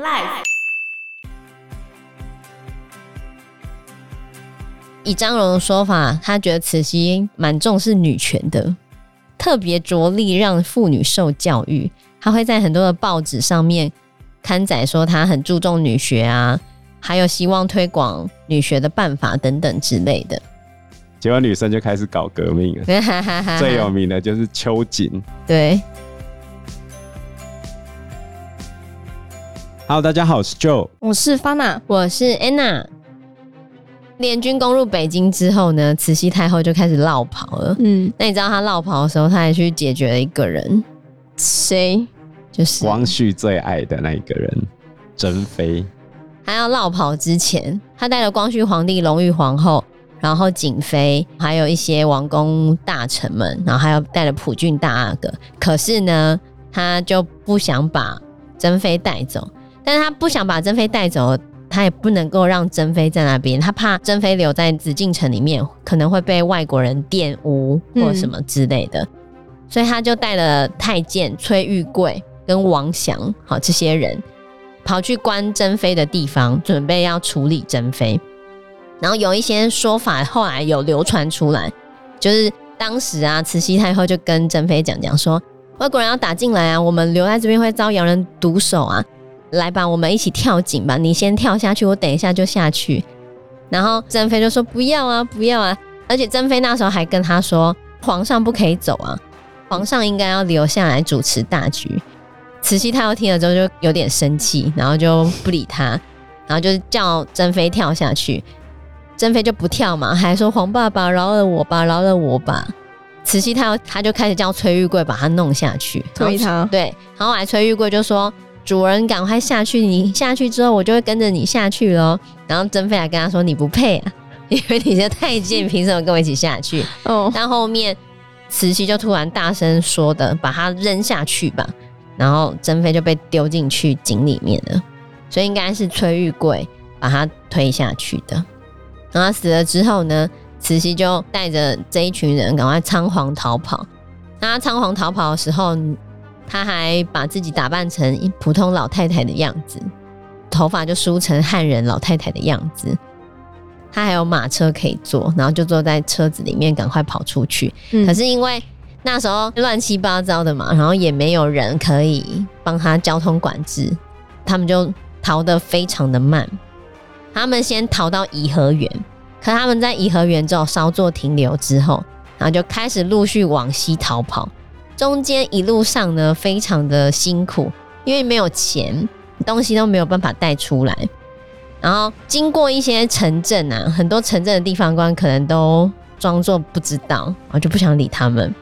Life。以张荣的说法，他觉得慈禧蛮重视女权的，特别着力让妇女受教育。他会在很多的报纸上面刊载说，他很注重女学啊，还有希望推广女学的办法等等之类的。结果女生就开始搞革命了，最有名的就是秋瑾。对。Hello，大家好，我是 Joe，我是 Fana，我是 Anna。联军攻入北京之后呢，慈禧太后就开始落跑了。嗯，那你知道她落跑的时候，她还去解决了一个人，谁？就是光绪最爱的那一个人，珍妃。她要落跑之前，她带了光绪皇帝、隆裕皇后。然后瑾妃，还有一些王公大臣们，然后还有带了普郡大阿哥。可是呢，他就不想把珍妃带走。但是他不想把珍妃带走，他也不能够让珍妃在那边，他怕珍妃留在紫禁城里面，可能会被外国人玷污或什么之类的。嗯、所以他就带了太监崔玉贵跟王祥，好这些人，跑去关珍妃的地方，准备要处理珍妃。然后有一些说法，后来有流传出来，就是当时啊，慈禧太后就跟珍妃讲讲说，外国人要打进来啊，我们留在这边会遭洋人毒手啊，来吧，我们一起跳井吧，你先跳下去，我等一下就下去。然后珍妃就说不要啊，不要啊，而且珍妃那时候还跟他说，皇上不可以走啊，皇上应该要留下来主持大局。慈禧太后听了之后就有点生气，然后就不理他，然后就叫珍妃跳下去。珍妃就不跳嘛，还说皇爸爸饶了我吧，饶了我吧。慈禧太后她就开始叫崔玉贵把他弄下去，推他。对，然后来崔玉贵就说：“主人赶快下去，你下去之后我就会跟着你下去喽。”然后珍妃还跟他说：“你不配啊，因为你是太监，凭什么跟我一起下去？”哦。但后面慈禧就突然大声说的：“把他扔下去吧。”然后珍妃就被丢进去井里面了，所以应该是崔玉贵把他推下去的。然后他死了之后呢，慈禧就带着这一群人赶快仓皇逃跑。那他仓皇逃跑的时候，他还把自己打扮成普通老太太的样子，头发就梳成汉人老太太的样子。他还有马车可以坐，然后就坐在车子里面赶快跑出去。嗯。可是因为那时候乱七八糟的嘛，然后也没有人可以帮他交通管制，他们就逃得非常的慢。他们先逃到颐和园，可他们在颐和园之后稍作停留之后，然后就开始陆续往西逃跑。中间一路上呢，非常的辛苦，因为没有钱，东西都没有办法带出来。然后经过一些城镇啊，很多城镇的地方官可能都装作不知道，我就不想理他们。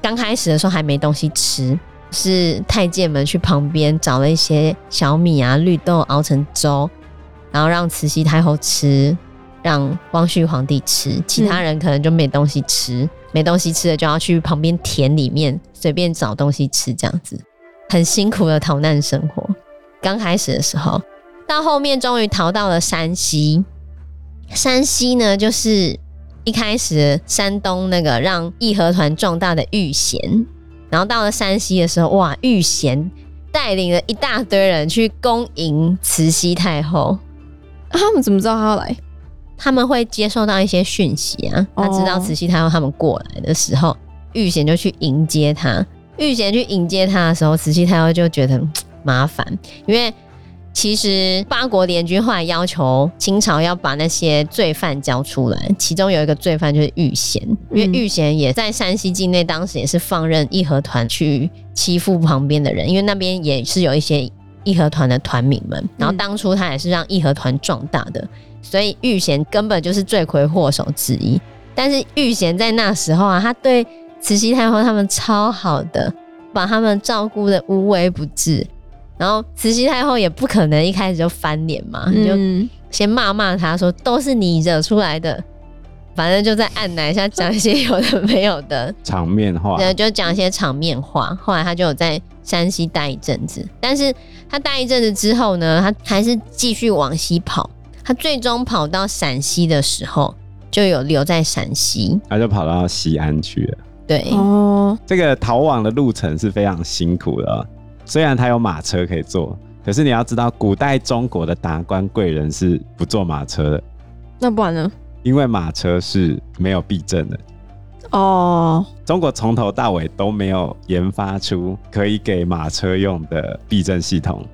刚开始的时候还没东西吃，是太监们去旁边找了一些小米啊、绿豆熬成粥。然后让慈禧太后吃，让光绪皇帝吃，其他人可能就没东西吃，没东西吃了就要去旁边田里面随便找东西吃，这样子很辛苦的逃难生活。刚开始的时候，到后面终于逃到了山西。山西呢，就是一开始山东那个让义和团壮大的玉贤，然后到了山西的时候，哇，玉贤带领了一大堆人去恭迎慈禧太后。他们怎么知道他要来？他们会接受到一些讯息啊。他知道慈禧太后他们过来的时候，玉贤就去迎接他。玉贤去迎接他的时候，慈禧太后就觉得麻烦，因为其实八国联军后来要求清朝要把那些罪犯交出来，其中有一个罪犯就是玉贤，因为玉贤也在山西境内，当时也是放任义和团去欺负旁边的人，因为那边也是有一些。义和团的团民们，然后当初他也是让义和团壮大的，嗯、所以玉贤根本就是罪魁祸首之一。但是玉贤在那时候啊，他对慈禧太后他们超好的，把他们照顾的无微不至。然后慈禧太后也不可能一开始就翻脸嘛，嗯、就先骂骂他说都是你惹出来的，反正就在按奶下讲一些有的没有的场面话，对，就讲一些场面话。后来他就有在山西待一阵子，但是。他待一阵子之后呢，他还是继续往西跑。他最终跑到陕西的时候，就有留在陕西。他就跑到西安去了。对哦，这个逃亡的路程是非常辛苦的。虽然他有马车可以坐，可是你要知道，古代中国的达官贵人是不坐马车的。那不然呢？因为马车是没有避震的。哦。中国从头到尾都没有研发出可以给马车用的避震系统。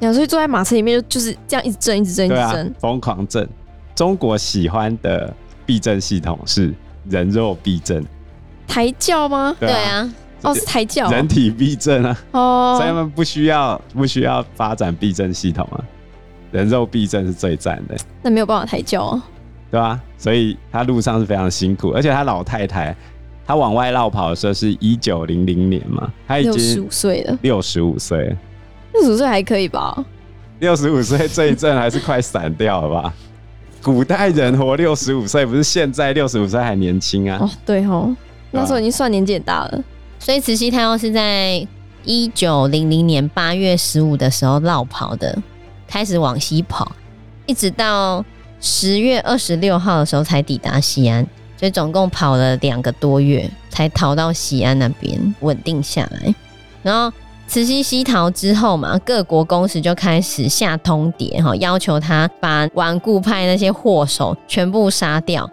所以坐在马车里面就就是这样一直震，一直震，一直震，疯狂震。中国喜欢的避震系统是人肉避震。抬轿吗？对啊。哦，是抬轿。人体避震啊。哦。所以他们不需要不需要发展避震系统啊。人肉避震是最赞的。那没有办法抬轿啊。对啊，所以他路上是非常辛苦，而且他老太太，他往外绕跑的时候是一九零零年嘛，他已经六十五岁了。六十五岁。六十五岁还可以吧？六十五岁这一阵还是快散掉了吧？古代人活六十五岁，不是现在六十五岁还年轻啊？哦，对哦，那时候已经算年纪很大了。所以慈禧太后是在一九零零年八月十五的时候绕跑的，开始往西跑，一直到十月二十六号的时候才抵达西安，所以总共跑了两个多月才逃到西安那边稳定下来，然后。慈禧西逃之后嘛，各国公使就开始下通牒哈，要求他把顽固派那些祸首全部杀掉。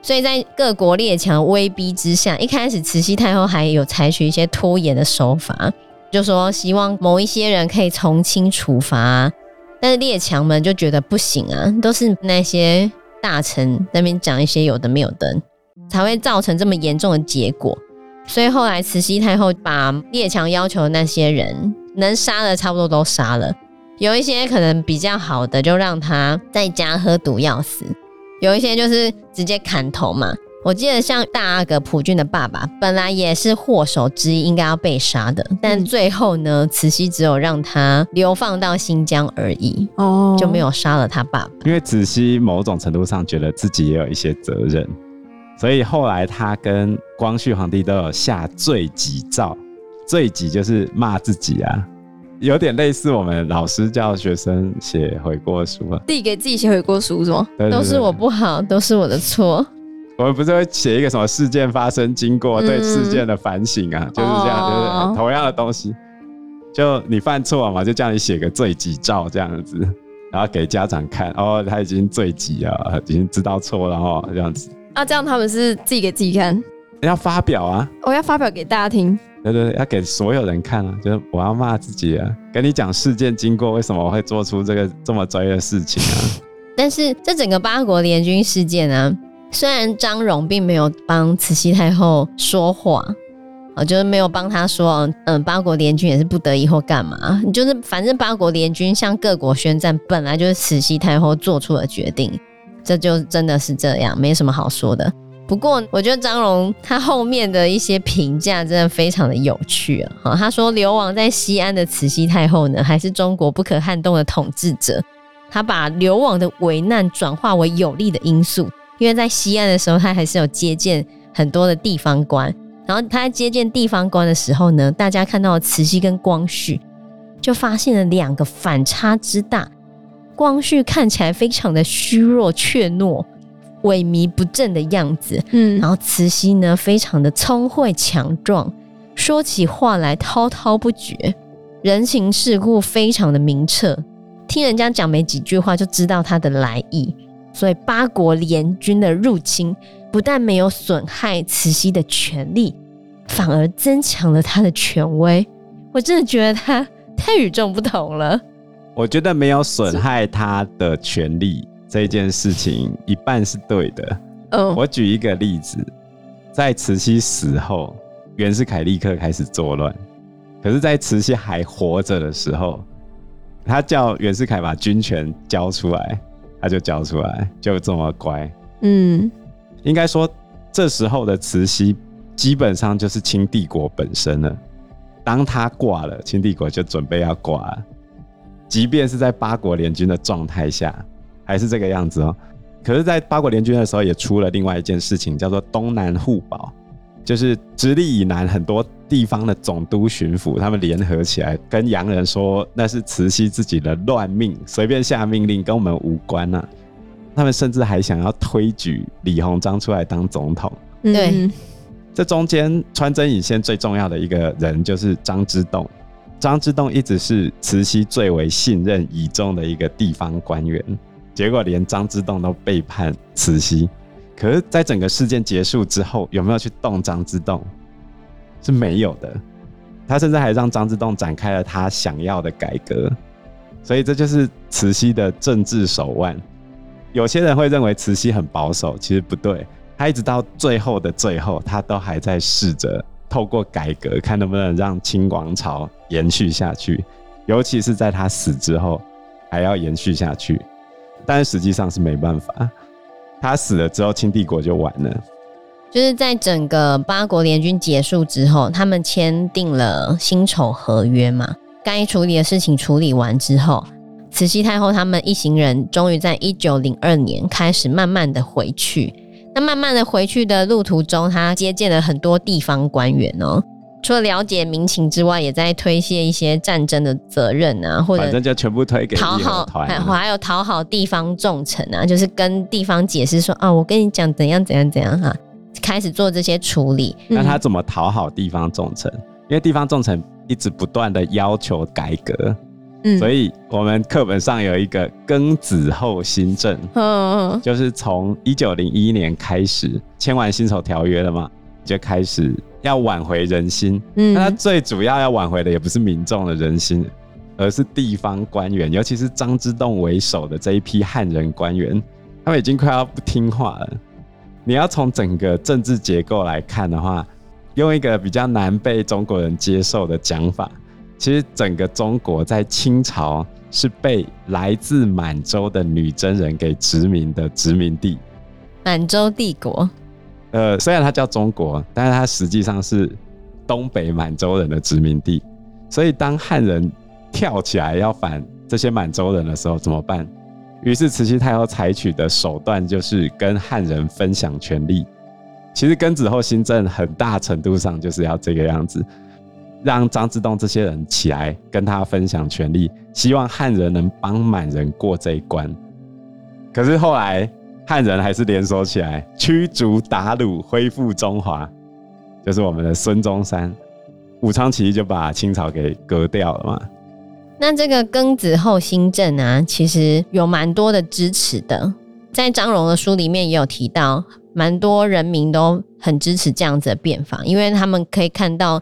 所以在各国列强威逼之下，一开始慈禧太后还有采取一些拖延的手法，就说希望某一些人可以从轻处罚，但是列强们就觉得不行啊，都是那些大臣那边讲一些有的没有的，才会造成这么严重的结果。所以后来慈禧太后把列强要求的那些人能杀的差不多都杀了，有一些可能比较好的就让他在家喝毒药死，有一些就是直接砍头嘛。我记得像大阿哥普俊的爸爸本来也是祸首之一，应该要被杀的，但最后呢，慈禧只有让他流放到新疆而已，哦，就没有杀了他爸爸。因为慈禧某种程度上觉得自己也有一些责任。所以后来他跟光绪皇帝都有下罪己诏，罪己就是骂自己啊，有点类似我们老师叫学生写悔过书啊，自己给自己写悔过书是吗？对对对，都是我不好，都是我的错。我们不是会写一个什么事件发生经过，对事件的反省啊，嗯、就是这样，就是同样的东西，就你犯错嘛，就叫你写个罪己诏这样子，然后给家长看，哦，他已经罪己了，已经知道错了哦，这样子。啊，这样他们是自己给自己看，要发表啊！我要发表给大家听。对对对，要给所有人看啊！就是我要骂自己啊，跟你讲事件经过，为什么我会做出这个这么专业的事情啊？但是这整个八国联军事件啊，虽然张荣并没有帮慈禧太后说话，啊，就是没有帮他说，嗯，八国联军也是不得已或干嘛，就是反正八国联军向各国宣战，本来就是慈禧太后做出的决定。这就真的是这样，没什么好说的。不过，我觉得张荣他后面的一些评价真的非常的有趣啊！他说流亡在西安的慈禧太后呢，还是中国不可撼动的统治者。他把流亡的危难转化为有利的因素，因为在西安的时候，他还是有接见很多的地方官。然后他在接见地方官的时候呢，大家看到慈禧跟光绪，就发现了两个反差之大。光绪看起来非常的虚弱、怯懦、萎靡不振的样子，嗯，然后慈禧呢，非常的聪慧强壮，说起话来滔滔不绝，人情世故非常的明澈，听人家讲没几句话就知道他的来意，所以八国联军的入侵不但没有损害慈禧的权力，反而增强了他的权威。我真的觉得他太与众不同了。我觉得没有损害他的权利这件事情，一半是对的。Oh. 我举一个例子，在慈禧死后，袁世凯立刻开始作乱。可是，在慈禧还活着的时候，他叫袁世凯把军权交出来，他就交出来，就这么乖。嗯，应该说，这时候的慈禧基本上就是清帝国本身了。当他挂了，清帝国就准备要挂了。即便是在八国联军的状态下，还是这个样子哦。可是，在八国联军的时候，也出了另外一件事情，叫做东南互保，就是直隶以南很多地方的总督巡抚，他们联合起来跟洋人说，那是慈禧自己的乱命，随便下命令，跟我们无关呐、啊。他们甚至还想要推举李鸿章出来当总统。对，这中间穿针引线最重要的一个人就是张之洞。张之洞一直是慈禧最为信任倚重的一个地方官员，结果连张之洞都背叛慈禧。可是，在整个事件结束之后，有没有去动张之洞？是没有的。他甚至还让张之洞展开了他想要的改革。所以，这就是慈禧的政治手腕。有些人会认为慈禧很保守，其实不对。他一直到最后的最后，他都还在试着透过改革，看能不能让清王朝延续下去。尤其是在他死之后，还要延续下去。但实际上是没办法。他死了之后，清帝国就完了。就是在整个八国联军结束之后，他们签订了辛丑合约嘛，该处理的事情处理完之后，慈禧太后他们一行人终于在一九零二年开始慢慢的回去。那慢慢的回去的路途中，他接见了很多地方官员哦、除了了解民情之外，也在推卸一些战争的责任啊，或者反正就全部推给讨好，还还有讨好地方重臣啊，就是跟地方解释说啊，我跟你讲怎样怎样怎样哈，开始做这些处理。那他怎么讨好地方重臣？因为地方重臣一直不断的要求改革，嗯，所以我们课本上有一个庚子后新政，嗯，就是从一九零一年开始签完辛丑条约了嘛，就开始。要挽回人心，嗯，那他最主要要挽回的也不是民众的人心，而是地方官员，尤其是张之洞为首的这一批汉人官员，他们已经快要不听话了。你要从整个政治结构来看的话，用一个比较难被中国人接受的讲法，其实整个中国在清朝是被来自满洲的女真人给殖民的殖民地，满洲帝国。呃，虽然它叫中国，但是它实际上是东北满洲人的殖民地。所以当汉人跳起来要反这些满洲人的时候，怎么办？于是慈禧太后采取的手段就是跟汉人分享权力。其实庚子后新政很大程度上就是要这个样子，让张之洞这些人起来跟他分享权力，希望汉人能帮满人过这一关。可是后来。汉人还是联手起来驱逐鞑虏，恢复中华，就是我们的孙中山。武昌起义就把清朝给割掉了嘛。那这个庚子后新政啊，其实有蛮多的支持的，在张荣的书里面也有提到，蛮多人民都很支持这样子的变法，因为他们可以看到，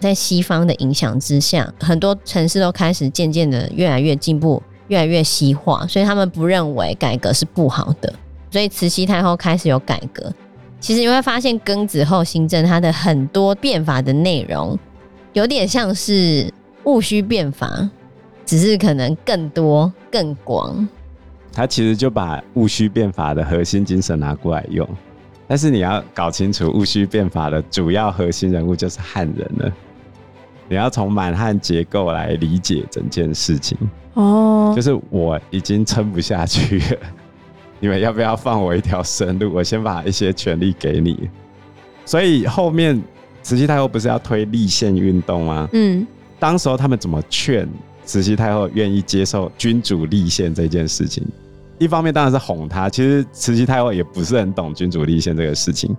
在西方的影响之下，很多城市都开始渐渐的越来越进步，越来越西化，所以他们不认为改革是不好的。所以慈禧太后开始有改革，其实你会发现庚子后新政它的很多变法的内容，有点像是戊戌变法，只是可能更多更广。他其实就把戊戌变法的核心精神拿过来用，但是你要搞清楚戊戌变法的主要核心人物就是汉人了，你要从满汉结构来理解整件事情。哦，就是我已经撑不下去了。你们要不要放我一条生路？我先把一些权利给你。所以后面慈禧太后不是要推立宪运动吗？嗯，当时候他们怎么劝慈禧太后愿意接受君主立宪这件事情？一方面当然是哄她。其实慈禧太后也不是很懂君主立宪这个事情。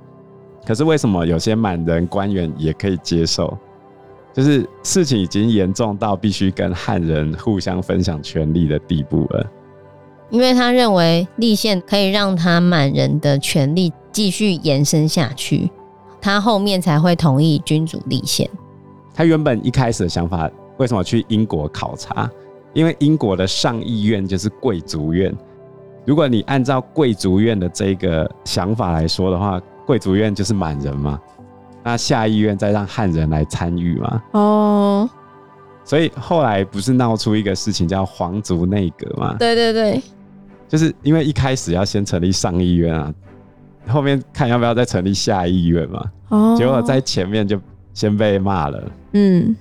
可是为什么有些满人官员也可以接受？就是事情已经严重到必须跟汉人互相分享权力的地步了。因为他认为立宪可以让他满人的权利继续延伸下去，他后面才会同意君主立宪。他原本一开始的想法，为什么去英国考察？因为英国的上议院就是贵族院。如果你按照贵族院的这个想法来说的话，贵族院就是满人嘛，那下议院再让汉人来参与嘛。哦。所以后来不是闹出一个事情叫皇族内阁吗？对对对。就是因为一开始要先成立上议院啊，后面看要不要再成立下议院嘛。哦。结果在前面就先被骂了。嗯。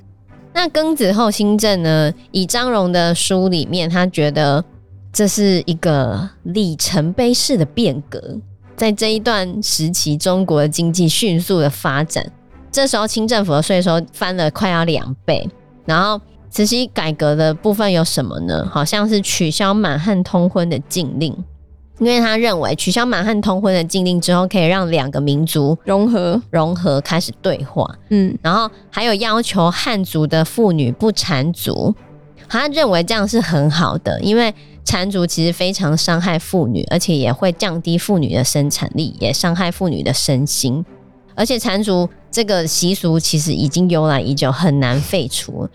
那庚子后新政呢？以张荣的书里面，他觉得这是一个里程碑式的变革，在这一段时期，中国的经济迅速的发展。这时候清政府的税收翻了快要两倍，然后。慈禧改革的部分有什么呢？好像是取消满汉通婚的禁令，因为他认为取消满汉通婚的禁令之后，可以让两个民族融合融合，开始对话。嗯，然后还有要求汉族的妇女不缠足，他认为这样是很好的，因为缠足其实非常伤害妇女，而且也会降低妇女的生产力，也伤害妇女的身心。而且缠足这个习俗其实已经由来已久，很难废除。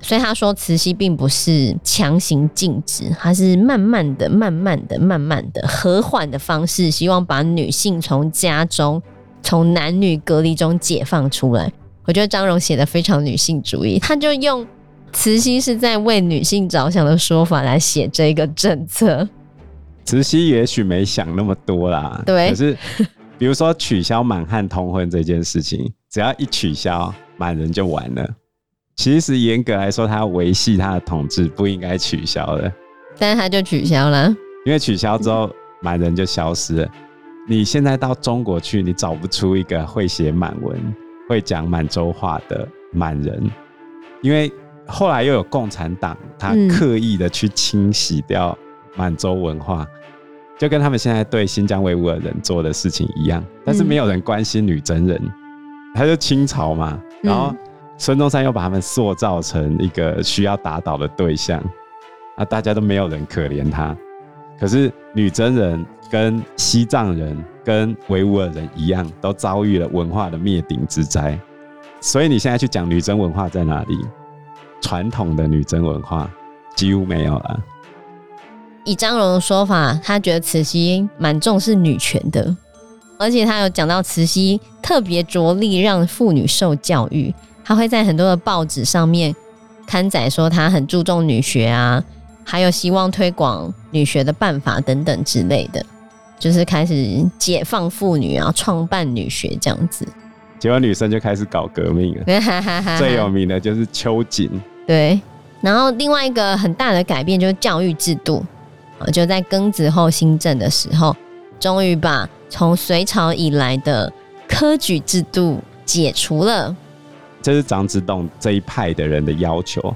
所以他说，慈禧并不是强行禁止，他是慢慢的、慢慢的、慢慢的和缓的方式，希望把女性从家中、从男女隔离中解放出来。我觉得张荣写的非常女性主义，他就用慈禧是在为女性着想的说法来写这个政策。慈禧也许没想那么多啦，对。可是，比如说取消满汉通婚这件事情，只要一取消，满人就完了。其实严格来说，他要维系他的统治，不应该取消的。但是他就取消了，因为取消之后，满人就消失了。你现在到中国去，你找不出一个会写满文、会讲满洲话的满人，因为后来又有共产党，他刻意的去清洗掉满洲文化，嗯，就跟他们现在对新疆维吾尔人做的事情一样。但是没有人关心女真人，他就清朝嘛，然后。孙中山又把他们塑造成一个需要打倒的对象，啊大家都没有人可怜他。可是女真人跟西藏人跟维吾尔人一样，都遭遇了文化的灭顶之灾。所以你现在去讲女真文化在哪里？传统的女真文化几乎没有了。以张荣的说法，他觉得慈禧蛮重视女权的，而且他有讲到慈禧特别着力让妇女受教育。他会在很多的报纸上面刊载说他很注重女学啊，还有希望推广女学的办法等等之类的，就是开始解放妇女啊，创办女学这样子。结果女生就开始搞革命了，最有名的就是秋瑾。对，然后另外一个很大的改变就是教育制度，就在庚子后新政的时候，终于把从隋朝以来的科举制度解除了。这是张之洞这一派的人的要求。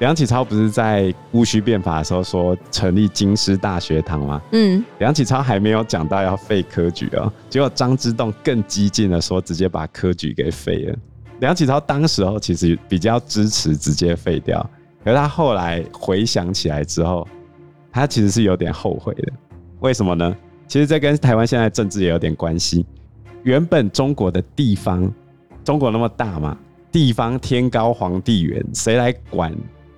梁启超不是在戊戌变法的时候说成立京师大学堂吗？嗯，梁启超还没有讲到要废科举哦，结果张之洞更激进的说直接把科举给废了。梁启超当时候其实比较支持直接废掉，可是他后来回想起来之后，他其实是有点后悔的。为什么呢？其实这跟台湾现在政治也有点关系。原本中国的地方，中国那么大嘛。地方天高皇帝远，谁来管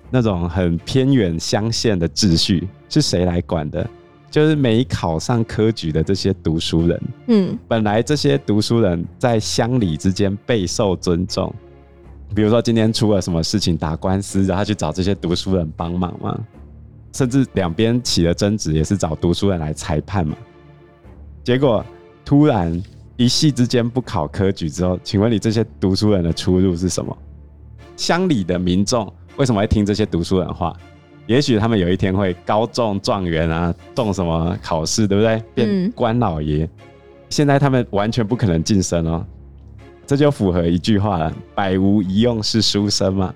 那种很偏远乡县的秩序？是谁来管的？就是没考上科举的这些读书人。嗯，本来这些读书人在乡里之间备受尊重。比如说今天出了什么事情，打官司，然后去找这些读书人帮忙嘛。甚至两边起了争执，也是找读书人来裁判嘛。结果突然。一系之间不考科举之后，请问你这些读书人的出路是什么？乡里的民众为什么会听这些读书人话？也许他们有一天会高中状元啊，中什么考试，对不对？变官老爷。嗯。现在他们完全不可能晋升哦，这就符合一句话了：百无一用是书生嘛。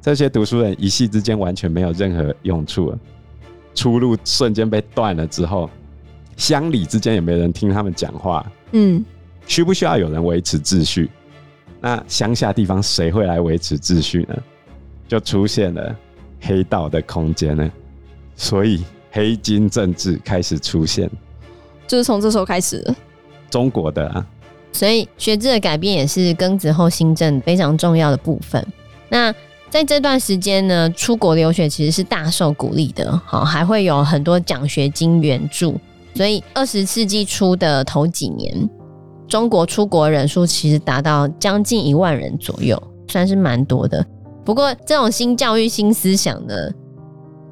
这些读书人一系之间完全没有任何用处了，出路瞬间被断了之后，乡里之间也没人听他们讲话。嗯。需不需要有人维持秩序？那乡下地方谁会来维持秩序呢？就出现了黑道的空间呢。所以黑金政治开始出现，就是从这时候开始的。中国的啊，所以学制的改变也是庚子后新政非常重要的部分。那在这段时间呢，出国留学其实是大受鼓励的，好，还会有很多奖学金援助。所以二十世纪初的头几年。中国出国人数其实达到将近一万人左右，算是蛮多的。不过，这种新教育、新思想呢，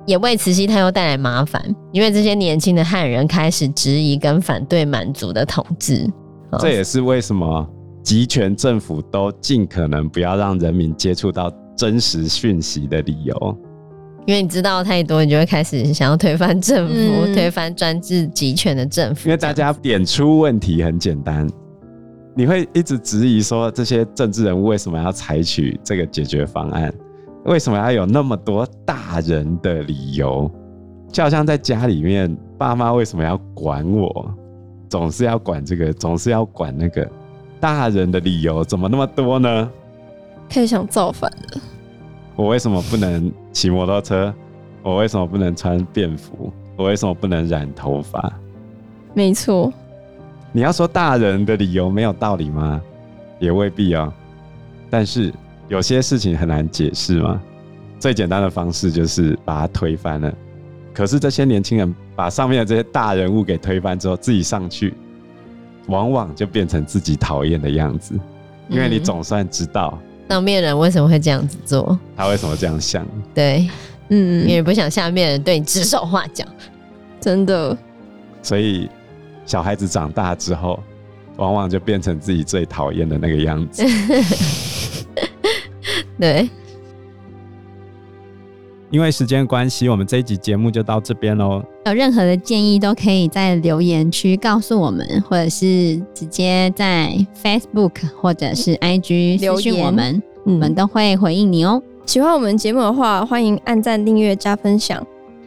也为慈禧太后带来麻烦，因为这些年轻的汉人开始质疑跟反对满族的统治。这也是为什么集权政府都尽可能不要让人民接触到真实讯息的理由。因为你知道太多，你就会开始想要推翻政府，嗯、推翻专制集权的政府。因为大家点出问题很简单。你会一直质疑说，这些政治人物为什么要采取这个解决方案？为什么要有那么多大人的理由？就好像在家里面，爸妈为什么要管我？总是要管这个，总是要管那个。大人的理由怎么那么多呢？开始想造反了。我为什么不能骑摩托车？我为什么不能穿便服？我为什么不能染头发？没错。你要说大人的理由没有道理吗？也未必哦。但是有些事情很难解释吗？最简单的方式就是把它推翻了。可是这些年轻人把上面的这些大人物给推翻之后，自己上去，往往就变成自己讨厌的样子。因为你总算知道、嗯、上面人为什么会这样子做，他为什么这样想。对，嗯，因为不想下面人对你指手画脚，真的。所以小孩子长大之后，往往就变成自己最讨厌的那个样子。对。因为时间关系，我们这一集节目就到这边喽。有任何的建议都可以在留言区告诉我们，或者是直接在 Facebook 或者是 IG 留言我们，我们都会回应你哦。喜欢我们节目的话，欢迎按赞、订阅、加分享。